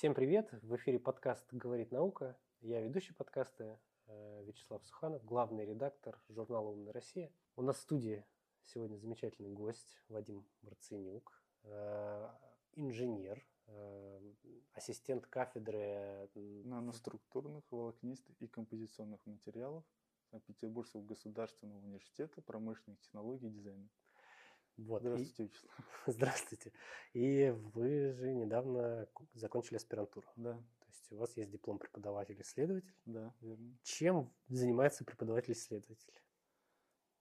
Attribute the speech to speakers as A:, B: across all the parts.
A: Всем привет! В эфире подкаст «Говорит наука». Я ведущий подкаста э, Вячеслав Суханов, главный редактор журнала «Умная Россия». У нас в студии сегодня замечательный гость Вадим Марцинюк, э, инженер, э, ассистент кафедры
B: наноструктурных, волокнистых и композиционных материалов Санкт-Петербургского государственного университета промышленных технологий и дизайна.
A: Вот.
B: Здравствуйте,
A: и...
B: Вячеслав.
A: Здравствуйте. И вы же недавно закончили аспирантуру.
B: Да.
A: То есть у вас есть диплом преподаватель-исследователь.
B: Да, верно.
A: Чем занимается преподаватель-исследователь?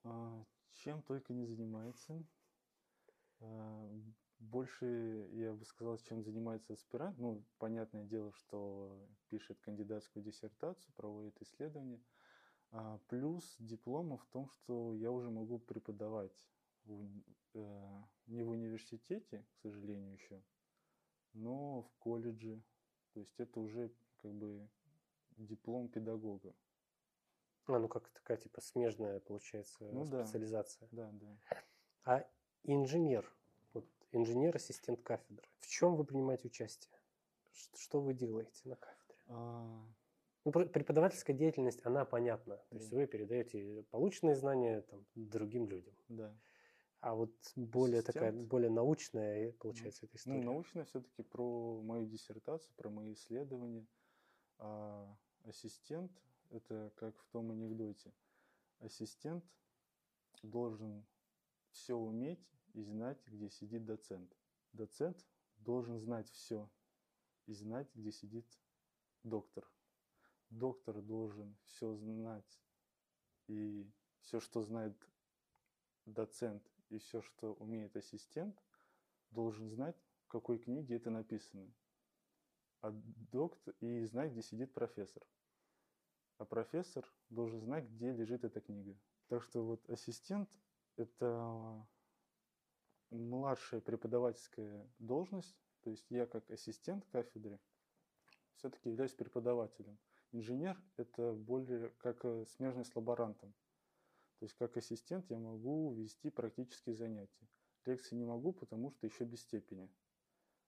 B: А, чем только не занимается. А, больше, я бы сказал, чем занимается аспирант. Ну, понятное дело, что пишет кандидатскую диссертацию, проводит исследования. А, плюс диплома в том, что я уже могу преподавать в, э, не в университете, к сожалению, еще, но в колледже. То есть это уже как бы диплом педагога.
A: А, ну как такая типа смежная получается
B: Ну
A: специализация.
B: Да, да.
A: А инженер, вот инженер-ассистент кафедры, в чем вы принимаете участие? Что вы делаете на кафедре?
B: А,
A: Ну, пр- преподавательская деятельность, она понятна. То есть
B: Да.
A: вы передаете полученные знания там, другим людям.
B: да.
A: А вот более такая,
B: Ассистент?
A: более научная, получается, эта история.
B: Ну, научно все-таки про мою диссертацию, про мои исследования. А ассистент – это как в том анекдоте. Ассистент должен все уметь и знать, где сидит доцент. Доцент должен знать все и знать, где сидит доктор. Доктор должен все знать и все, что знает доцент и все, что умеет ассистент, должен знать, в какой книге это написано. А доктор и знать, где сидит профессор. А профессор должен знать, где лежит эта книга. Так что вот ассистент – это младшая преподавательская должность. То есть я как ассистент кафедры все-таки являюсь преподавателем. Инженер – это более как смежный с лаборантом. То есть как ассистент я могу вести практические занятия. Лекции не могу, потому что еще без степени.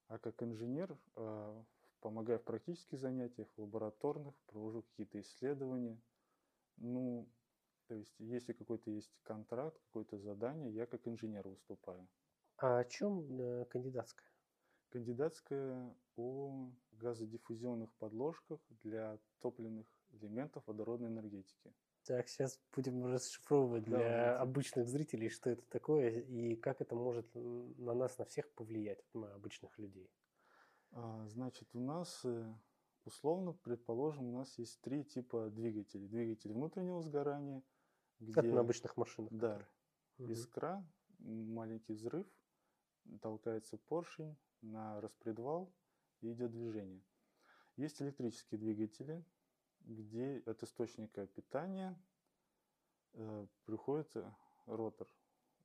B: А как инженер э, помогаю в практических занятиях, в лабораторных, провожу какие-то исследования. Ну, то есть если какой-то есть контракт, какое-то задание, я как инженер выступаю.
A: А о чем э, кандидатская?
B: Кандидатская о газодиффузионных подложках для топливных элементов водородной энергетики.
A: Так, сейчас будем расшифровывать для
B: Давайте.
A: обычных зрителей, что это такое и как это может на нас, на всех повлиять, на обычных людей.
B: А, Значит, у нас, э, условно, предположим, у нас есть три типа двигателей. Двигатель внутреннего сгорания,
A: Как
B: где
A: на обычных машинах.
B: да,
A: которые.
B: Искра, маленький взрыв, толкается поршень на распредвал и идет движение. Есть электрические двигатели, где от источника питания э, приходит э, ротор.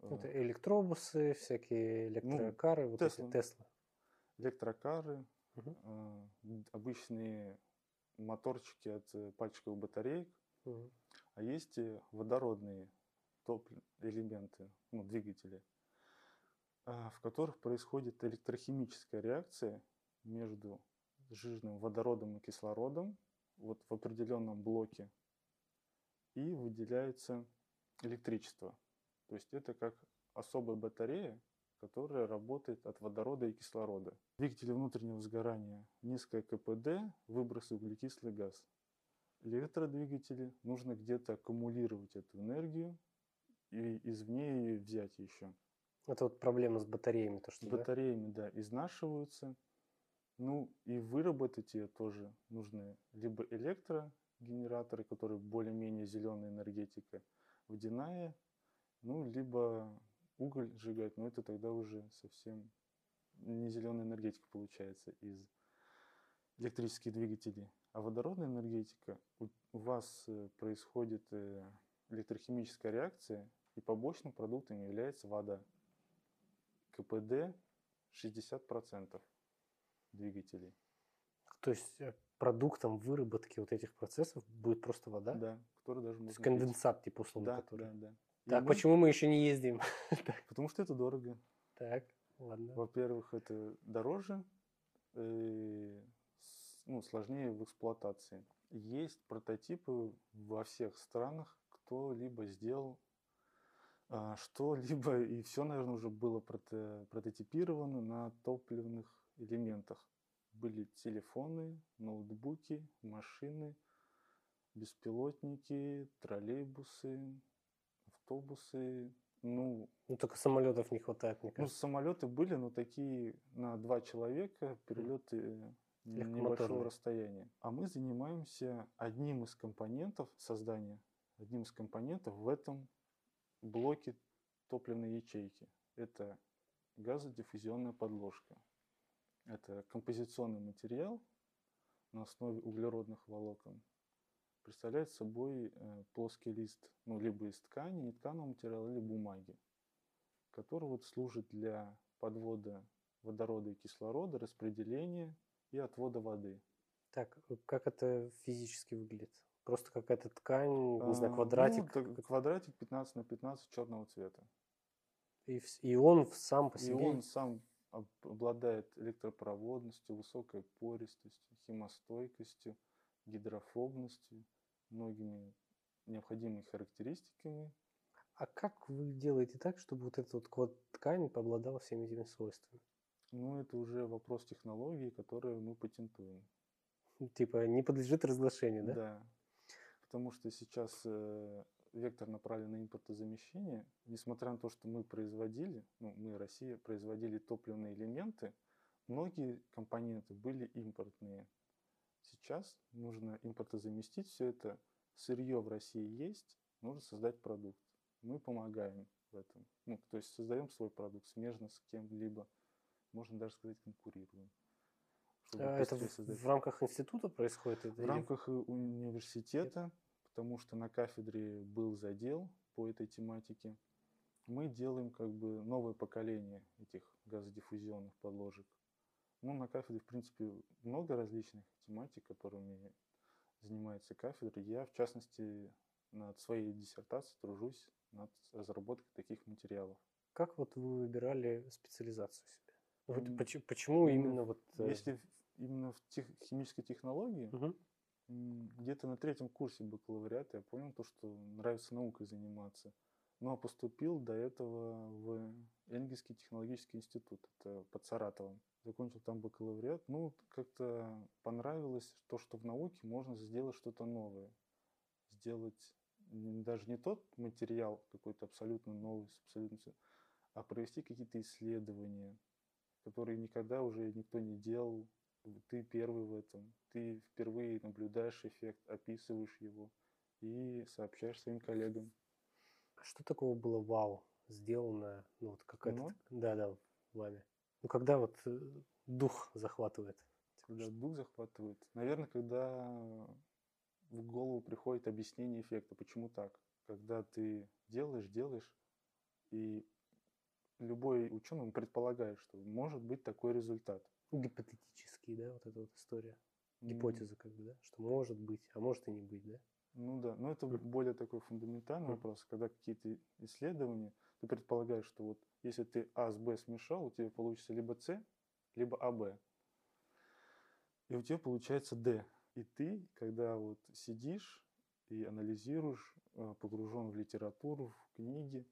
B: Э,
A: Это электробусы, всякие электрокары, вот
B: Тесла.
A: эти Теслы.
B: электрокары,
A: Мгм.
B: э, обычные моторчики от э, пальчиковых батареек,
A: Мгм.
B: а есть и водородные топлив- элементы, ну, двигатели, а, в которых происходит электрохимическая реакция между жирным водородом и кислородом вот в определенном блоке и выделяется электричество. То есть это как особая батарея, которая работает от водорода и кислорода. Двигатели внутреннего сгорания низкое КПД, выбросы углекислый газ. Электродвигатели нужно где-то аккумулировать эту энергию и извне ее взять еще.
A: Это вот проблема с батареями, то что да?
B: батареями, да, изнашиваются. Ну и выработать ее тоже нужны либо электрогенераторы, которые более-менее зеленая энергетика, водяная, ну либо уголь сжигать, но это тогда уже совсем не зеленая энергетика получается из электрических двигателей. А водородная энергетика, у, вас э, происходит э, электрохимическая реакция, и побочным продуктом является вода. КПД 60% двигателей.
A: То есть э, продуктом выработки вот этих процессов будет просто вода?
B: Да, который даже
A: То есть
B: можно
A: конденсат, типа, условно,
B: Да,
A: который.
B: да, да. И
A: Так,
B: мы-
A: почему мы еще не ездим?
B: Потому что это дорого.
A: Так, ладно.
B: Во-первых, это дороже. э, ну, сложнее в эксплуатации. Есть прототипы во всех странах, кто либо сделал а, что-либо, и все, наверное, уже было прото прототипировано на топливных элементах. Были телефоны, ноутбуки, машины, беспилотники, троллейбусы, автобусы. Ну,
A: ну только самолетов не хватает, мне
B: ну,
A: кажется.
B: самолеты были, но такие на два человека перелеты небольшого расстояния. А мы занимаемся одним из компонентов создания, одним из компонентов в этом блоке топливной ячейки. Это газодиффузионная подложка. Это композиционный материал на основе углеродных волокон. Представляет собой э, плоский лист, ну, либо из ткани, не тканого материала, или бумаги, который вот служит для подвода водорода и кислорода, распределения и отвода воды.
A: Так, как это физически выглядит? Просто какая-то ткань, не знаю, квадратик?
B: Ну, квадратик 15 на 15 черного цвета.
A: И, и он сам по себе?
B: И он сам обладает электропроводностью, высокой пористостью, химостойкостью, гидрофобностью, многими необходимыми характеристиками.
A: А как вы делаете так, чтобы вот эта вот ткань обладала всеми этими свойствами?
B: Ну, это уже вопрос технологии, которую мы патентуем.
A: Типа не подлежит разглашению, да?
B: Да. Потому что сейчас э, вектор направлен на импортозамещение. Несмотря на то, что мы производили, ну, мы, Россия, производили топливные элементы, многие компоненты были импортные. Сейчас нужно импортозаместить все это. Сырье в России есть, нужно создать продукт. Мы помогаем в этом. Ну, то есть создаем свой продукт смежно с кем-либо можно даже сказать, конкурируем.
A: А это в, в рамках института происходит?
B: в рамках университета, потому что на кафедре был задел по этой тематике. Мы делаем как бы новое поколение этих газодиффузионных подложек. Ну, на кафедре, в принципе, много различных тематик, которыми занимается кафедра. Я, в частности, над своей диссертацией тружусь над разработкой таких материалов.
A: Как вот вы выбирали специализацию себе? Вот почему, почему именно вот...
B: Э, если именно в тех, химической технологии, угу. Где-то на третьем курсе бакалавриата я понял то, что нравится наукой заниматься. Ну а поступил до этого в Энгельский технологический институт, это под Саратовом. Закончил там бакалавриат. Ну, как-то понравилось то, что в науке можно сделать что-то новое. Сделать даже не тот материал какой-то абсолютно новый, абсолютно, а провести какие-то исследования, которые никогда уже никто не делал. Ты первый в этом. Ты впервые наблюдаешь эффект, описываешь его и сообщаешь своим коллегам.
A: А что такого было вау сделано? Ну, вот какая-то... Ну? Да, да, вами. Ну, когда вот э, дух захватывает.
B: Когда дух захватывает? Наверное, когда в голову приходит объяснение эффекта, почему так. Когда ты делаешь, делаешь, и любой ученый предполагает, что может быть такой результат.
A: Гипотетический, да, вот эта вот история. Гипотеза, как бы, да, что может быть, а может и не быть, да?
B: Ну да, но это более такой фундаментальный вопрос, когда какие-то исследования, ты предполагаешь, что вот если ты А с Б смешал, у тебя получится либо С, либо АБ. И у тебя получается Д. И ты, когда вот сидишь и анализируешь, э, погружен в литературу, в книги,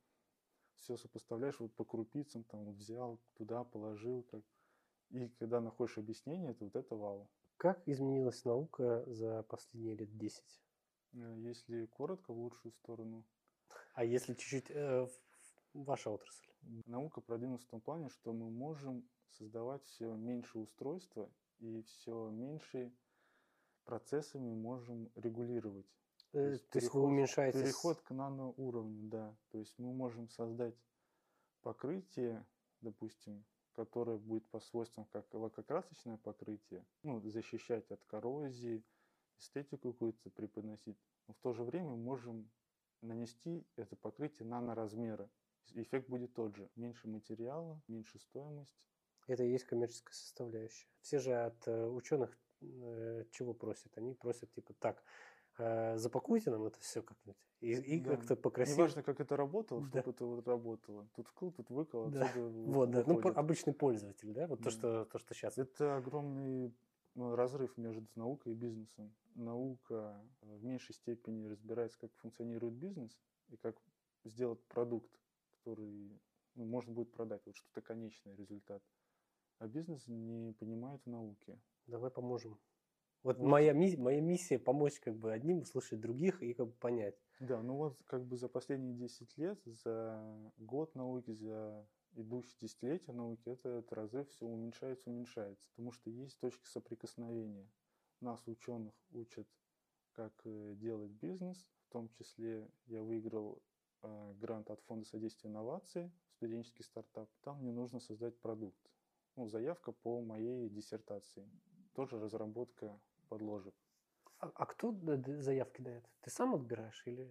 B: все сопоставляешь вот по крупицам, там вот взял, туда положил, как. И когда находишь объяснение, это вот это вау.
A: Как изменилась наука за последние лет 10?
B: Э, если коротко, в лучшую сторону.
A: А если чуть-чуть э, ваша отрасль?
B: Наука продвинулась в том плане, что мы можем создавать все меньше устройства и все меньше процессами можем регулировать.
A: То есть, то есть переход, вы уменьшаете...
B: Переход к наноуровню, да. То есть мы можем создать покрытие, допустим, которое будет по свойствам как лакокрасочное покрытие, ну, защищать от коррозии, эстетику какую-то преподносить. Но в то же время можем нанести это покрытие наноразмера. Эффект будет тот же. Меньше материала, меньше стоимость.
A: Это и есть коммерческая составляющая. Все же от э, ученых э, чего просят? Они просят типа так, запакуйте нам это все как-нибудь и, и да. как-то покрасиво.
B: Неважно, как это работало, да. чтобы это вот работало. Тут вкл, тут выкол,
A: да. Вот, да, ну, обычный пользователь, да, вот да. то, что, то, что сейчас.
B: Это огромный ну, разрыв между наукой и бизнесом. Наука э, в меньшей степени разбирается, как функционирует бизнес и как сделать продукт, который ну, можно будет продать, вот что-то конечный результат. А бизнес не понимает в науке.
A: Давай поможем. Вот, вот. Моя, моя миссия помочь как бы одним услышать других и как бы понять.
B: Да, ну вот как бы за последние 10 лет, за год науки, за идущие десятилетия науки, это, этот разрыв все уменьшается, уменьшается. Потому что есть точки соприкосновения. Нас, ученых, учат, как э, делать бизнес. В том числе я выиграл э, грант от Фонда содействия инноваций, студенческий стартап. Там мне нужно создать продукт. Ну, заявка по моей диссертации. Тоже разработка подложек.
A: А, а кто заявки дает? Ты сам отбираешь или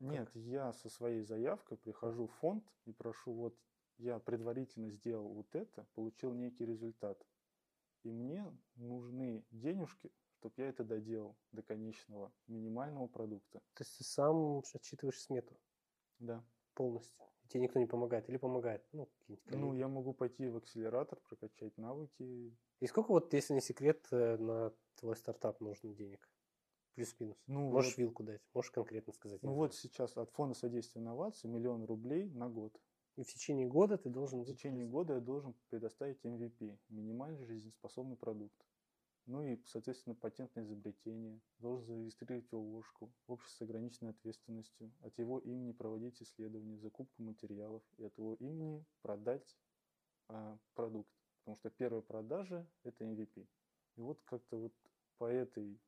A: ну,
B: Нет, я со своей заявкой прихожу в фонд и прошу, вот я предварительно сделал вот это, получил некий результат. И мне нужны денежки, чтобы я это доделал до конечного минимального продукта.
A: То есть ты сам отчитываешь смету?
B: Да.
A: Полностью? Тебе никто не помогает или помогает?
B: Ну, ну, я могу пойти в акселератор, прокачать навыки.
A: И сколько вот, если не секрет, э, на твой стартап нужно денег? Плюс-минус. Ну, можешь вот, вилку дать, можешь конкретно сказать.
B: Ну вот сейчас от фонда содействия инноваций миллион рублей на год.
A: И в течение года ты должен...
B: В течение года я должен предоставить MVP, минимальный жизнеспособный продукт. Ну и, соответственно, патентное изобретение. Должен зарегистрировать ООшку, общество с ограниченной ответственностью. От его имени проводить исследования, закупку материалов. И от его имени продать а, продукт. Потому что первая продажа – это MVP. И вот как-то вот по, этой,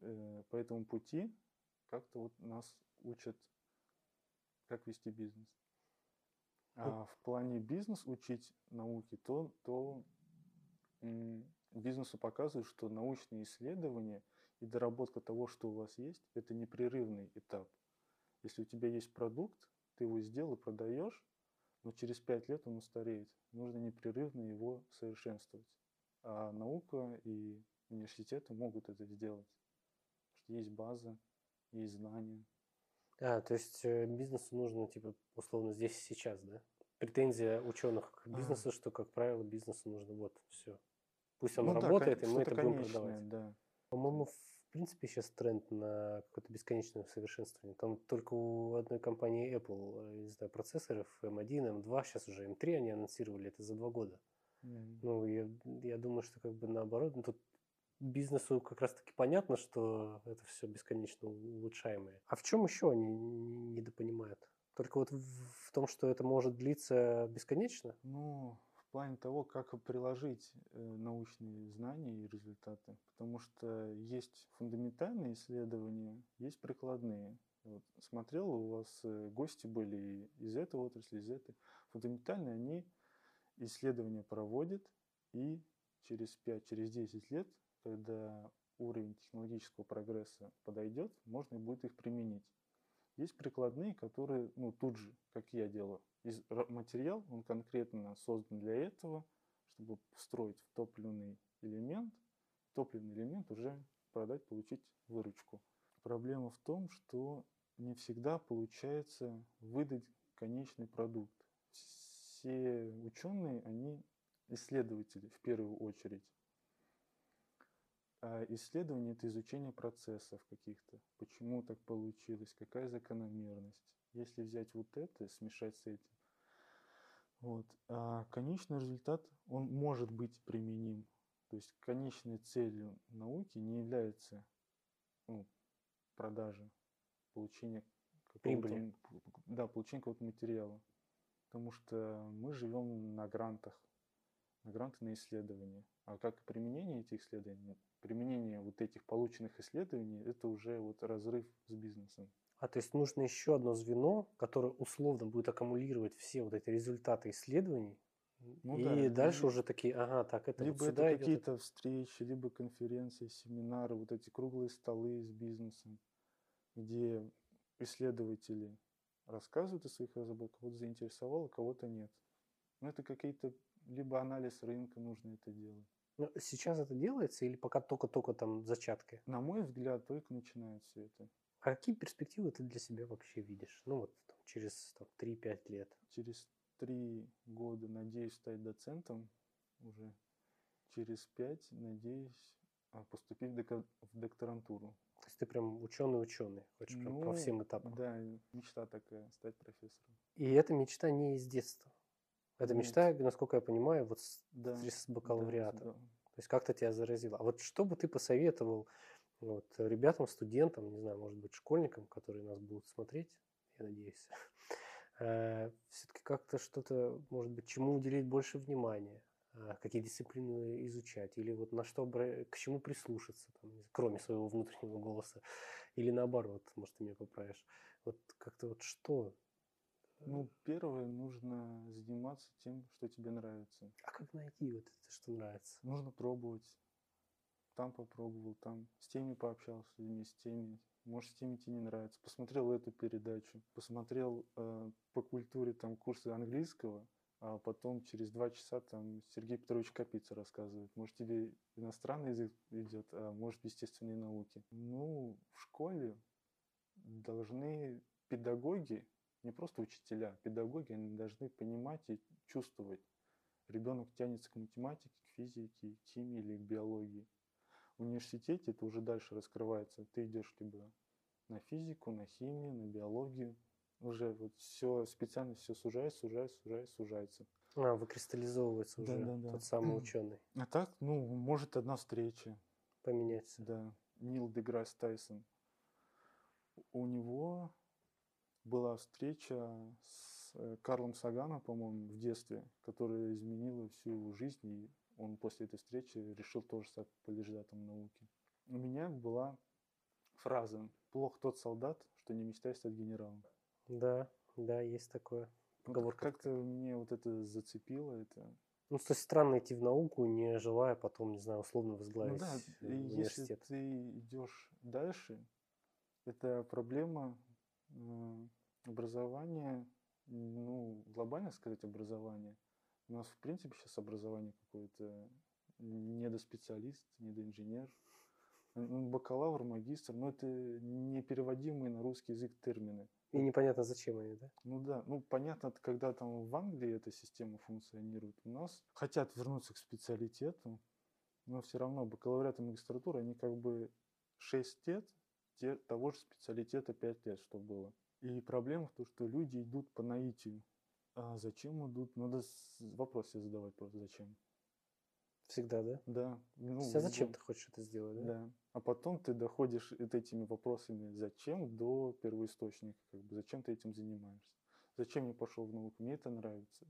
B: э, по этому пути как-то вот нас учат, как вести бизнес. А в плане бизнес учить науки, то, то бизнесу показывают, что научные исследования и доработка того, что у вас есть, это непрерывный этап. Если у тебя есть продукт, ты его сделал и продаешь, но через пять лет он устареет. Нужно непрерывно его совершенствовать. А наука и университеты могут это сделать. Потому что есть база, есть знания.
A: А, то есть э, бизнесу нужно, типа, условно, здесь и сейчас, да? Претензия ученых к бизнесу, а. что, как правило, бизнесу нужно вот все. Пусть он ну, работает, да, и мы это будем продавать.
B: Да.
A: По-моему, в принципе, сейчас тренд на какое-то бесконечное совершенствование. Там только у одной компании Apple, э, не знаю, процессоров M1, M2, сейчас уже M3 они анонсировали, это за два года. Mm-hmm. Ну, я, я думаю, что как бы наоборот, ну, тут бизнесу как раз-таки понятно, что это все бесконечно улучшаемое. А в чем еще они недопонимают? Только вот в том, что это может длиться бесконечно?
B: Ну, плане того, как приложить э, научные знания и результаты. Потому что есть фундаментальные исследования, есть прикладные. Вот, смотрел, у вас э, гости были из этой отрасли, из этой. Фундаментальные они исследования проводят, и через 5, через 10 лет когда уровень технологического прогресса подойдет, можно будет их применить. Есть прикладные, которые, ну, тут же, как я делаю, материал, он конкретно создан для этого, чтобы встроить в топливный элемент, топливный элемент уже продать, получить выручку. Проблема в том, что не всегда получается выдать конечный продукт. Все ученые, они исследователи в первую очередь. А исследование – это изучение процессов каких-то. Почему так получилось, какая закономерность. Если взять вот это, смешать с этим, вот, а конечный результат, он может быть применим. То есть конечной целью науки не является ну, продажа, получение
A: прибыли.
B: Да, получение какого-то материала. Потому что мы живем на грантах, на гранты на исследования. А как применение этих исследований? применение вот этих полученных исследований, это уже вот разрыв с бизнесом.
A: А то есть нужно еще одно звено, которое условно будет аккумулировать все вот эти результаты исследований, ну, и да, дальше уже такие, ага, так это
B: либо
A: вот
B: это какие-то это... встречи, либо конференции, семинары, вот эти круглые столы с бизнесом, где исследователи рассказывают о своих разработках, кого-то заинтересовало, кого-то нет. Но это какие-то либо анализ рынка нужно это делать.
A: Но ну, сейчас это делается или пока только-только там зачатки?
B: На мой взгляд, только начинает все это.
A: А какие перспективы ты для себя вообще видишь? Ну вот там, через там, 3-5 лет.
B: Через 3 года надеюсь стать доцентом уже. Через 5 надеюсь а, поступить в, докторантуру.
A: То есть ты прям ученый-ученый, хочешь прям по
B: Ну,
A: всем этапам.
B: Да, мечта такая, стать профессором.
A: И эта мечта не из детства. Это
B: Нет.
A: мечта, насколько я понимаю, вот с,
B: Да,
A: с
B: да,
A: бакалавриата.
B: да.
A: То есть как-то тебя заразило. А вот что бы ты посоветовал вот, ребятам, студентам, не знаю, может быть, школьникам, которые нас будут смотреть, я надеюсь, все-таки как-то что-то, может быть, чему уделить больше внимания, а, какие дисциплины изучать, или вот на что, к чему прислушаться, там, кроме своего внутреннего голоса, или наоборот, может, ты меня поправишь. Вот как-то вот что?
B: Ну, первое, нужно заниматься тем, что тебе нравится.
A: А как найти вот это, что нравится?
B: Нужно пробовать. Там попробовал, там с теми пообщался, с людьми, с теми. Может, с теми тебе не нравится. Посмотрел эту передачу, посмотрел э, по культуре там курсы английского, а потом через два часа там Сергей Петрович Капица рассказывает. Может, тебе иностранный язык идет, а может, естественные науки. Ну, в школе должны педагоги, не просто учителя, педагоги, они должны понимать и чувствовать. Ребенок тянется к математике, к физике, к химии или к биологии. В университете это уже дальше раскрывается. Ты идешь либо на физику, на химию, на биологию. Уже вот все, специальность все сужается, сужается, сужается, сужается.
A: А, выкристаллизовывается уже
B: Да-да-да.
A: тот самый ученый.
B: А так, ну, может, одна встреча.
A: Поменяться.
B: Да, Нил Деграсс Тайсон. У него была встреча с э, Карлом Саганом, по-моему, в детстве, которая изменила всю его жизнь, и он после этой встречи решил тоже стать популяризатором науки. У меня была фраза «Плох тот солдат, что не мечтает стать генералом».
A: Да, да, есть такое.
B: Вот как-то мне вот это зацепило, это
A: Ну, то есть странно идти в науку, не желая потом, не знаю, условно
B: Ну
A: возглавить
B: да,
A: э,
B: и если
A: университет.
B: ты идешь дальше, это проблема э, образования, ну, глобально сказать образование. У нас, в принципе, сейчас образование какое-то недоспециалист, недоинженер. Ну, Бакалавр, магистр, но это непереводимые на русский язык термины.
A: И непонятно, зачем они, да?
B: Ну да, ну понятно, когда там в Англии эта система функционирует, у нас хотят вернуться к специалитету, но все равно бакалавриат и магистратура, они как бы 6 лет те- того же специалитета 5 лет, что было. И проблема в том, что люди идут по наитию. А зачем идут? Надо вопрос себе задавать просто, зачем?
A: Всегда, да?
B: Да. Ну,
A: есть, а зачем ты хочешь это сделать, да?
B: Да. А потом ты доходишь вот этими вопросами «зачем?» до первоисточника. Как бы, зачем ты этим занимаешься? Зачем я пошел в науку? Мне это нравится.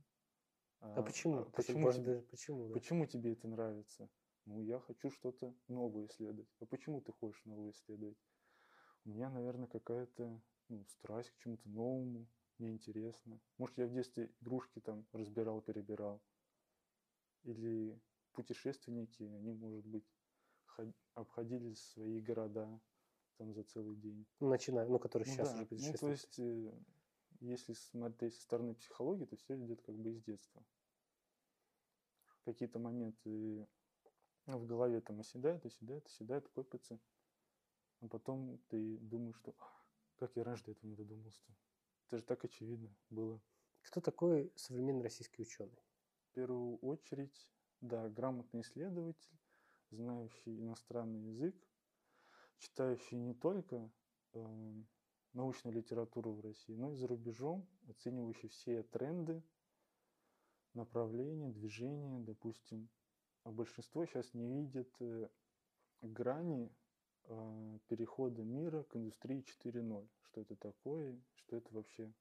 A: А почему? Ты
B: почему,
A: можешь
B: тебе,
A: даже- почему, да?
B: почему тебе это нравится? Ну, я хочу что-то новое исследовать. А почему ты хочешь новое исследовать? У меня, наверное, какая-то ну, страсть к чему-то новому. Мне интересно. Может, я в детстве игрушки там разбирал, перебирал. Или путешественники, они, может быть, ход- обходили свои города там за целый день.
A: Начинаю, ну, который
B: Ну
A: сейчас
B: да,
A: уже
B: ну, то есть, э, если смотреть со стороны психологии, то все идет как бы из детства. Какие-то моменты в голове там оседают, оседают, оседают, копятся. А потом ты думаешь, что «А, как я раньше до этого не додумался-то. Это же так очевидно было.
A: Кто такой современный российский ученый?
B: В первую очередь, да, грамотный исследователь, знающий иностранный язык, читающий не только э, научную литературу в России, но и за рубежом, оценивающий все тренды, направления, движения, допустим. А большинство сейчас не видит э, грани перехода мира к индустрии 4.0. Что это такое, что это вообще,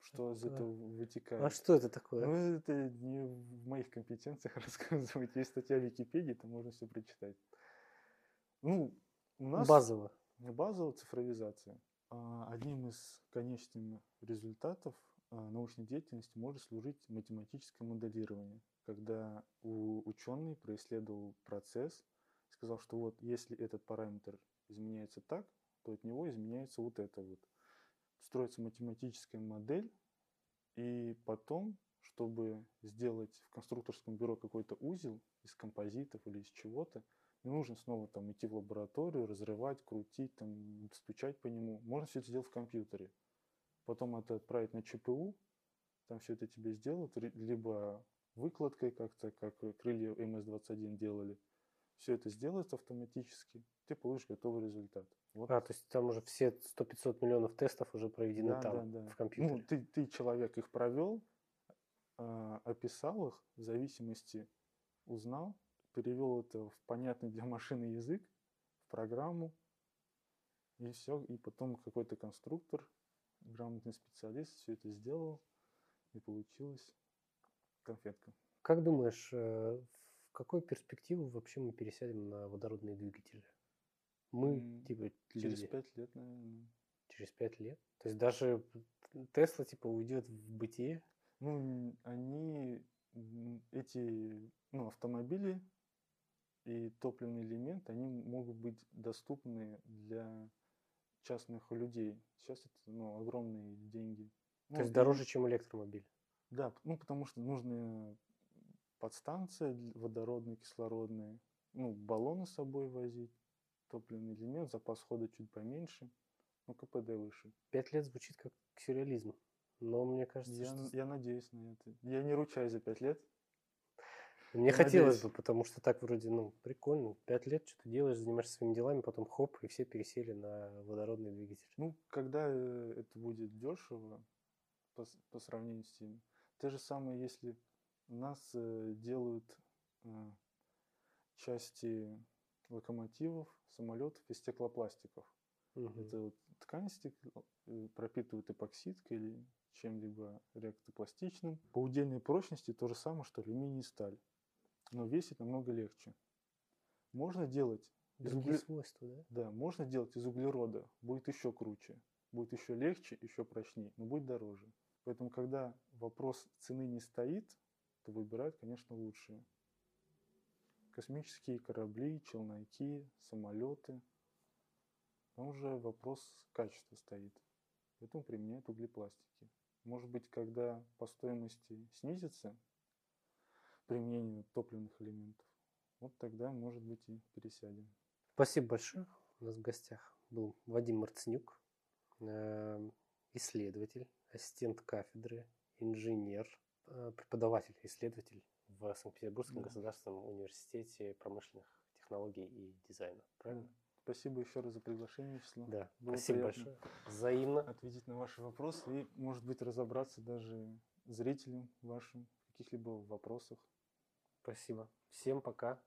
B: что из
A: Это-
B: этого вытекает.
A: А что это такое?
B: Ну, это не в моих компетенциях рассказывать. Есть статья в Википедии, там можно все прочитать. Ну, у нас
A: Базово.
B: базовая цифровизация. А, Одним из конечных результатов а, научной деятельности может служить математическое моделирование, когда ученый происследовал процесс, сказал, что вот если этот параметр изменяется так, то от него изменяется вот это вот. Строится математическая модель, и потом, чтобы сделать в конструкторском бюро какой-то узел из композитов или из чего-то, не нужно снова там идти в лабораторию, разрывать, крутить, там, стучать по нему. Можно все это сделать в компьютере. Потом это отправить на ЧПУ, там все это тебе сделают, либо выкладкой как-то, как крылья МС-21 делали. Все это сделается автоматически, ты получишь готовый результат. Вот.
A: А, то есть там уже все 100-500 миллионов тестов уже проведены
B: Да,
A: там,
B: да, да.
A: в компьютере.
B: Ну, ты, ты человек их провел, а, описал их, в зависимости узнал, перевел это в понятный для машины язык, в программу, и все, и потом какой-то конструктор, грамотный специалист все это сделал, и получилась конфетка.
A: Как думаешь, какую перспективу вообще мы пересядем на водородные двигатели? Мы,
B: М,
A: типа,
B: Через
A: люди,
B: пять лет, наверное.
A: через пять лет? То есть даже Тесла, типа, уйдет в бытие?
B: Ну, они, эти, ну, автомобили и топливный элемент, они могут быть доступны для частных людей. Сейчас это, ну, огромные деньги.
A: То
B: Ну,
A: есть дороже, чем электромобиль?
B: Да, ну, потому что нужны подстанция дл- водородная, кислородная, ну, баллоны с собой возить, топливный элемент, запас хода чуть поменьше, ну, КПД выше.
A: Пять лет звучит как сюрреализм. Но мне кажется,
B: Я,
A: что...
B: я надеюсь на это. Я не ручаюсь за пять лет.
A: Мне
B: я
A: хотелось
B: надеюсь.
A: бы, потому что так вроде, ну, прикольно. Пять лет что-то делаешь, занимаешься своими делами, потом хоп, и все пересели на водородный двигатель.
B: Ну, когда э, это будет дешево по, по сравнению с тем. Те же самые, если нас э, делают э, части локомотивов, самолетов из стеклопластиков.
A: Мгм.
B: Это вот ткань стекла, э, пропитывают эпоксидкой или чем-либо реактопластичным. По удельной прочности то же самое, что алюминий и сталь. Но весит намного легче. Можно делать из
A: Другие
B: угле-
A: свойства, да?
B: да, можно делать из углерода, будет еще круче, будет еще легче, еще прочнее, но будет дороже. Поэтому, когда вопрос цены не стоит, то выбирают, конечно, лучшие. Космические корабли, челноки, самолеты. Там уже вопрос качества стоит. Поэтому применяют углепластики. Может быть, когда по стоимости снизится применение топливных элементов, вот тогда, может быть, и пересядем.
A: Спасибо большое. У нас в гостях был Вадим Марценюк, э, исследователь, ассистент кафедры, инженер, преподаватель, исследователь в Санкт-Петербургском
B: Да.
A: государственном университете промышленных технологий и дизайна. Правильно?
B: Спасибо еще раз за приглашение, Вячеслав.
A: Да.
B: Было
A: Спасибо большое. Взаимно.
B: Ответить на ваши вопросы и, может быть, разобраться даже зрителям вашим в каких-либо вопросах.
A: Спасибо. Всем пока.